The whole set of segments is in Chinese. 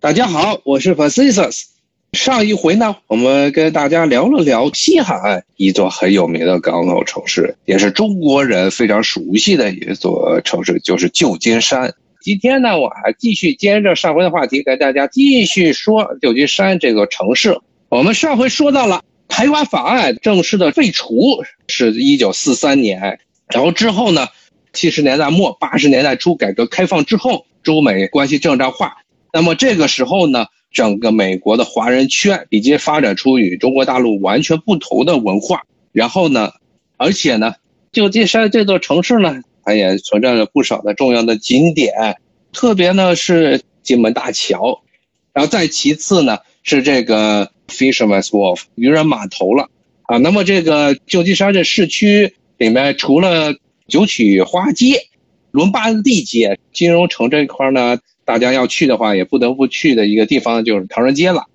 大家好，我是 Francis。上一回呢，我们跟大家聊了聊西海岸一座很有名的港口城市，也是中国人非常熟悉的一座城市，就是旧金山。今天呢，我还继续接着上回的话题，跟大家继续说旧金山这个城市。我们上回说到了台湾法案正式的废除，是一九四三年，然后之后呢，七十年代末八十年代初改革开放之后，中美关系正常化。那么这个时候呢，整个美国的华人圈已经发展出与中国大陆完全不同的文化。然后呢，而且呢，旧金山这座城市呢，它也存在着不少的重要的景点，特别呢是金门大桥，然后再其次呢是这个 Fisherman's Wharf 渔人码头了啊。那么这个旧金山这市区里面，除了九曲花街、伦巴第街、金融城这一块呢。大家要去的话，也不得不去的一个地方就是唐人街了。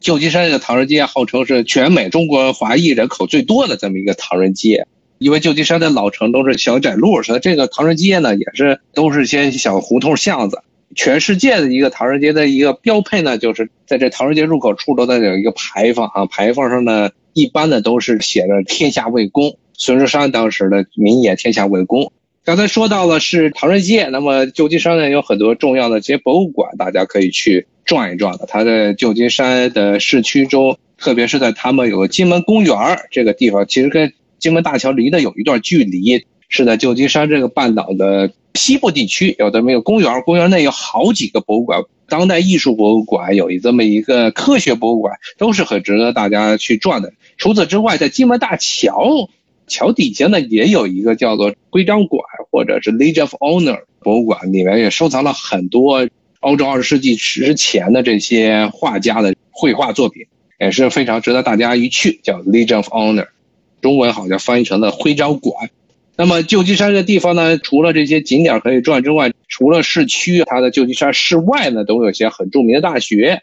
旧金山的唐人街号称是全美中国华裔人口最多的这么一个唐人街，因为旧金山的老城都是小窄路，所以这个唐人街呢也是都是些小胡同巷子。全世界的一个唐人街的一个标配呢，就是在这唐人街入口处都在有一个牌坊啊，牌坊上呢一般的都是写着“天下为公”，孙中山当时的名言“天下为公”。刚才说到了是唐人街，那么旧金山呢有很多重要的这些博物馆，大家可以去转一转的。它在旧金山的市区中，特别是在他们有金门公园这个地方，其实跟金门大桥离得有一段距离，是在旧金山这个半岛的西部地区有这么一个公园，公园内有好几个博物馆，当代艺术博物馆有一这么一个科学博物馆，都是很值得大家去转的。除此之外，在金门大桥。桥底下呢也有一个叫做徽章馆，或者是 Legion of Honor 博物馆，里面也收藏了很多欧洲二十世纪之前的这些画家的绘画作品，也是非常值得大家一去。叫 Legion of Honor，中文好像翻译成了徽章馆。那么旧金山这地方呢，除了这些景点可以转之外，除了市区，它的旧金山市外呢都有些很著名的大学。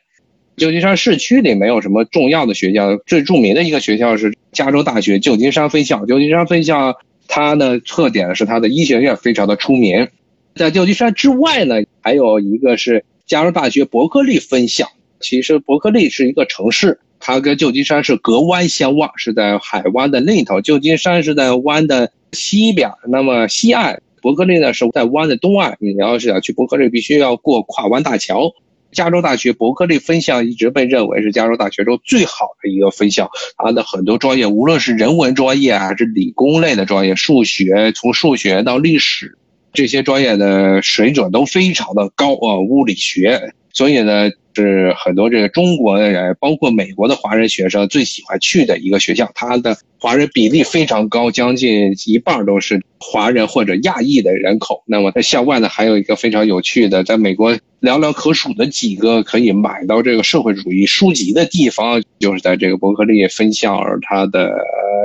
旧金山市区里没有什么重要的学校，最著名的一个学校是加州大学旧金山分校。旧金山分校它的特点是它的医学院非常的出名。在旧金山之外呢，还有一个是加州大学伯克利分校。其实伯克利是一个城市，它跟旧金山是隔湾相望，是在海湾的另一头。旧金山是在湾的西边，那么西岸伯克利呢是在湾的东岸。你要是想去伯克利，必须要过跨湾大桥。加州大学伯克利分校一直被认为是加州大学中最好的一个分校，它的很多专业，无论是人文专业还是理工类的专业，数学从数学到历史，这些专业的水准都非常的高啊，物理学，所以呢。是很多这个中国的人，包括美国的华人学生最喜欢去的一个学校，它的华人比例非常高，将近一半都是华人或者亚裔的人口。那么在校外呢，还有一个非常有趣的，在美国寥寥可数的几个可以买到这个社会主义书籍的地方，就是在这个伯克利分校它的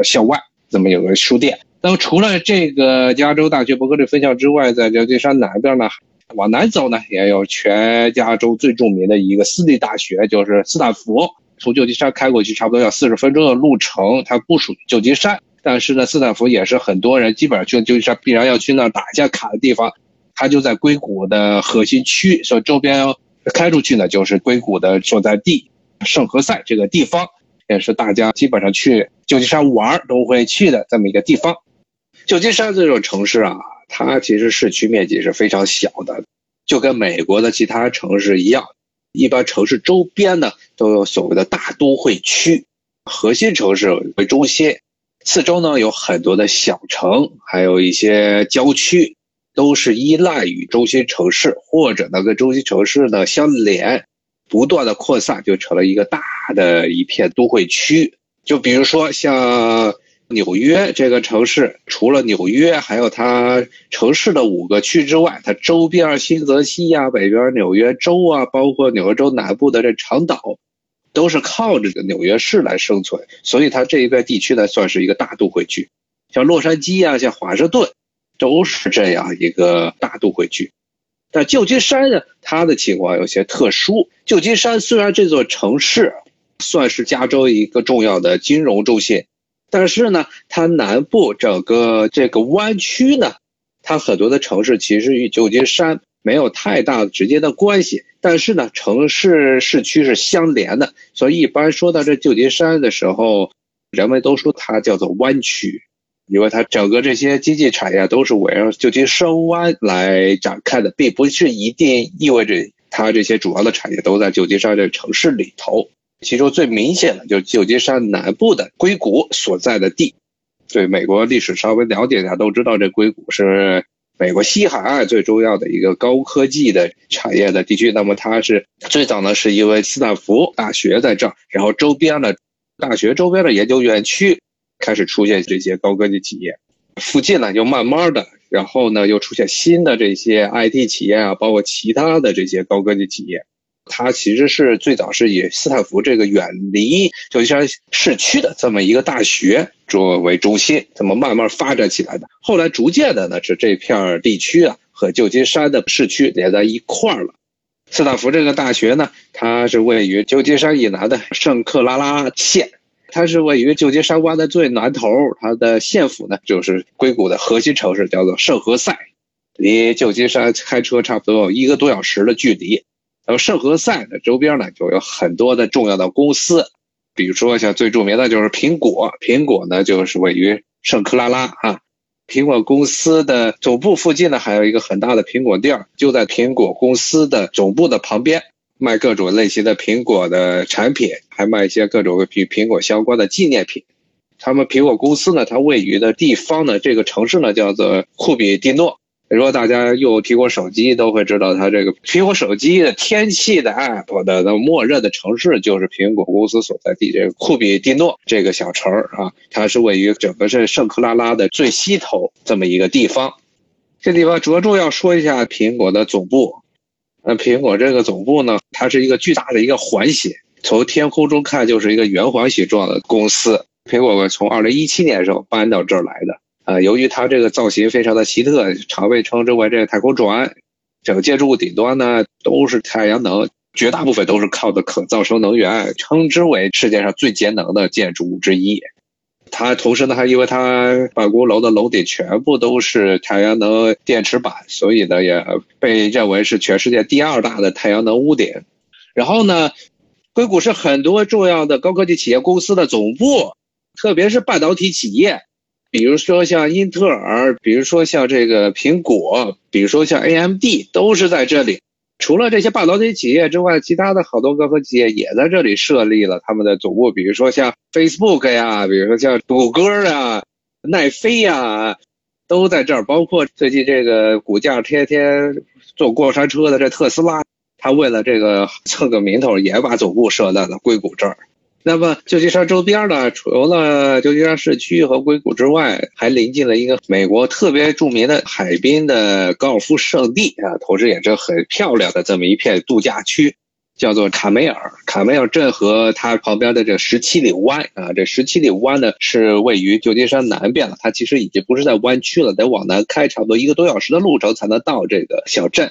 校外这么有个书店。那么除了这个加州大学伯克利分校之外，在旧金山南边呢？往南走呢，也有全加州最著名的一个私立大学，就是斯坦福。从旧金山开过去，差不多要四十分钟的路程。它不属于旧金山，但是呢，斯坦福也是很多人基本上去旧金山必然要去那儿打一下卡的地方。它就在硅谷的核心区，所以周边开出去呢，就是硅谷的所在地圣何塞这个地方，也是大家基本上去旧金山玩都会去的这么一个地方。旧金山这种城市啊。它其实市区面积是非常小的，就跟美国的其他城市一样。一般城市周边呢都有所谓的大都会区，核心城市为中心，四周呢有很多的小城，还有一些郊区，都是依赖于中心城市，或者呢跟中心城市呢相连，不断的扩散，就成了一个大的一片都会区。就比如说像。纽约这个城市，除了纽约，还有它城市的五个区之外，它周边新泽西呀、北边纽约州啊，包括纽约州南部的这长岛，都是靠着这纽约市来生存，所以它这一片地区呢，算是一个大都会区。像洛杉矶啊，像华盛顿，都是这样一个大都会区。但旧金山呢，它的情况有些特殊。旧金山虽然这座城市算是加州一个重要的金融中心。但是呢，它南部整个这个湾区呢，它很多的城市其实与旧金山没有太大直接的关系。但是呢，城市市区是相连的，所以一般说到这旧金山的时候，人们都说它叫做湾区，因为它整个这些经济产业都是围绕旧金山湾来展开的，并不是一定意味着它这些主要的产业都在旧金山这城市里头。其中最明显的就是旧金山南部的硅谷所在的地。对美国历史稍微了解一下，都知道这硅谷是。美国西海岸最重要的一个高科技的产业的地区，那么它是最早呢，是因为斯坦福大学在这儿，然后周边的大学周边的研究园区开始出现这些高科技企业，附近呢又慢慢的，然后呢又出现新的这些 IT 企业啊，包括其他的这些高科技企业。它其实是最早是以斯坦福这个远离旧金山市区的这么一个大学作为中心，这么慢慢发展起来的。后来逐渐的呢，是这片地区啊和旧金山的市区连在一块儿了。斯坦福这个大学呢，它是位于旧金山以南的圣克拉拉县，它是位于旧金山湾的最南头，它的县府呢就是硅谷的核心城市，叫做圣何塞，离旧金山开车差不多有一个多小时的距离。然后圣何塞的周边呢，就有很多的重要的公司，比如说像最著名的就是苹果，苹果呢就是位于圣克拉拉啊。苹果公司的总部附近呢，还有一个很大的苹果店，就在苹果公司的总部的旁边，卖各种类型的苹果的产品，还卖一些各种与苹果相关的纪念品。他们苹果公司呢，它位于的地方呢，这个城市呢叫做库比蒂诺。如果大家用苹果手机，都会知道它这个苹果手机的天气的 app 的那默认的城市就是苹果公司所在地这个库比蒂诺这个小城儿啊，它是位于整个是圣克拉拉的最西头这么一个地方。这地方着重要说一下苹果的总部。那苹果这个总部呢，它是一个巨大的一个环形，从天空中看就是一个圆环形状的公司。苹果从二零一七年时候搬到这儿来的。啊，由于它这个造型非常的奇特，常被称之为这个太空船。整个建筑物顶端呢都是太阳能，绝大部分都是靠的可再生能源，称之为世界上最节能的建筑物之一。它同时呢，还因为它办公楼的楼顶全部都是太阳能电池板，所以呢也被认为是全世界第二大的太阳能屋顶。然后呢，硅谷是很多重要的高科技企业公司的总部，特别是半导体企业。比如说像英特尔，比如说像这个苹果，比如说像 AMD，都是在这里。除了这些半导体企业之外，其他的好多个科技企业也在这里设立了他们的总部。比如说像 Facebook 呀，比如说像谷歌啊、奈飞呀，都在这儿。包括最近这个股价天天坐过山车的这特斯拉，他为了这个蹭个名头，也把总部设在了硅谷这儿。那么旧金山周边呢，除了旧金山市区和硅谷之外，还临近了一个美国特别著名的海滨的高尔夫圣地啊，同时也是很漂亮的这么一片度假区，叫做卡梅尔。卡梅尔镇和它旁边的这十七里湾啊，这十七里湾呢是位于旧金山南边了，它其实已经不是在湾区了，得往南开差不多一个多小时的路程才能到这个小镇。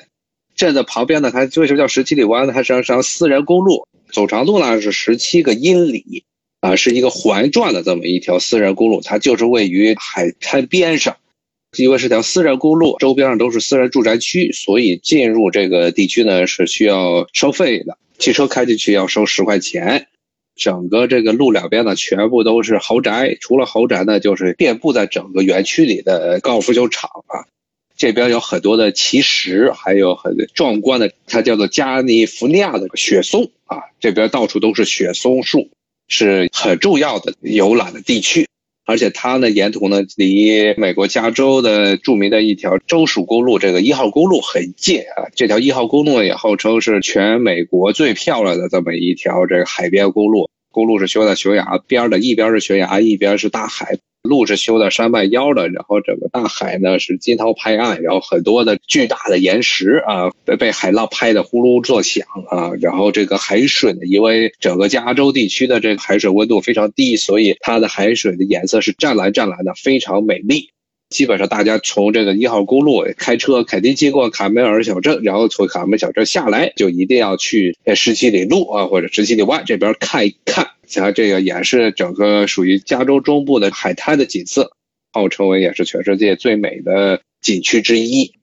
镇的旁边呢，它为什么叫十七里湾呢？它实际上私人公路。总长度呢是十七个英里，啊，是一个环转的这么一条私人公路，它就是位于海滩边上，因为是条私人公路，周边上都是私人住宅区，所以进入这个地区呢是需要收费的，汽车开进去要收十块钱。整个这个路两边呢全部都是豪宅，除了豪宅呢就是遍布在整个园区里的高尔夫球场啊。这边有很多的奇石，还有很壮观的，它叫做加利福尼亚的雪松啊，这边到处都是雪松树，是很重要的游览的地区。而且它呢，沿途呢离美国加州的著名的一条州属公路，这个一号公路很近啊。这条一号公路也号称是全美国最漂亮的这么一条这个海边公路。公路是修在悬崖边的，一边是悬崖，一边是大海。路是修在山脉腰的，然后整个大海呢是惊涛拍岸，然后很多的巨大的岩石啊被被海浪拍得呼噜作响啊，然后这个海水呢，因为整个加州地区的这个海水温度非常低，所以它的海水的颜色是湛蓝湛蓝的，非常美丽。基本上大家从这个一号公路开车肯定经过卡梅尔小镇，然后从卡梅尔小镇下来就一定要去十七里路啊或者十七里外这边看一看。像这个也是整个属于加州中部的海滩的景色，号称为也是全世界最美的景区之一。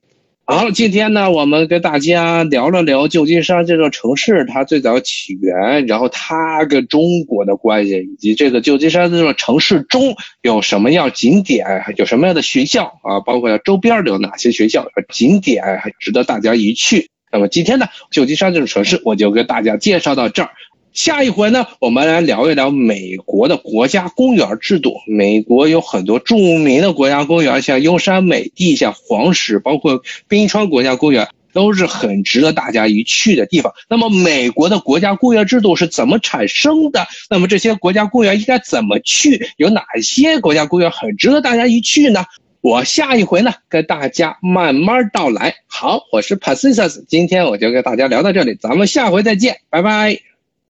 好，今天呢，我们跟大家聊了聊旧金山这座城市，它最早起源，然后它跟中国的关系，以及这个旧金山这座城市中有什么样景点，有什么样的学校啊，包括周边的有哪些学校、景点，还值得大家一去。那么今天呢，旧金山这座城市我就跟大家介绍到这儿。下一回呢，我们来聊一聊美国的国家公园制度。美国有很多著名的国家公园，像优山美地、像黄石，包括冰川国家公园，都是很值得大家一去的地方。那么，美国的国家公园制度是怎么产生的？那么，这些国家公园应该怎么去？有哪些国家公园很值得大家一去呢？我下一回呢，跟大家慢慢道来。好，我是 Pacific，今天我就跟大家聊到这里，咱们下回再见，拜拜。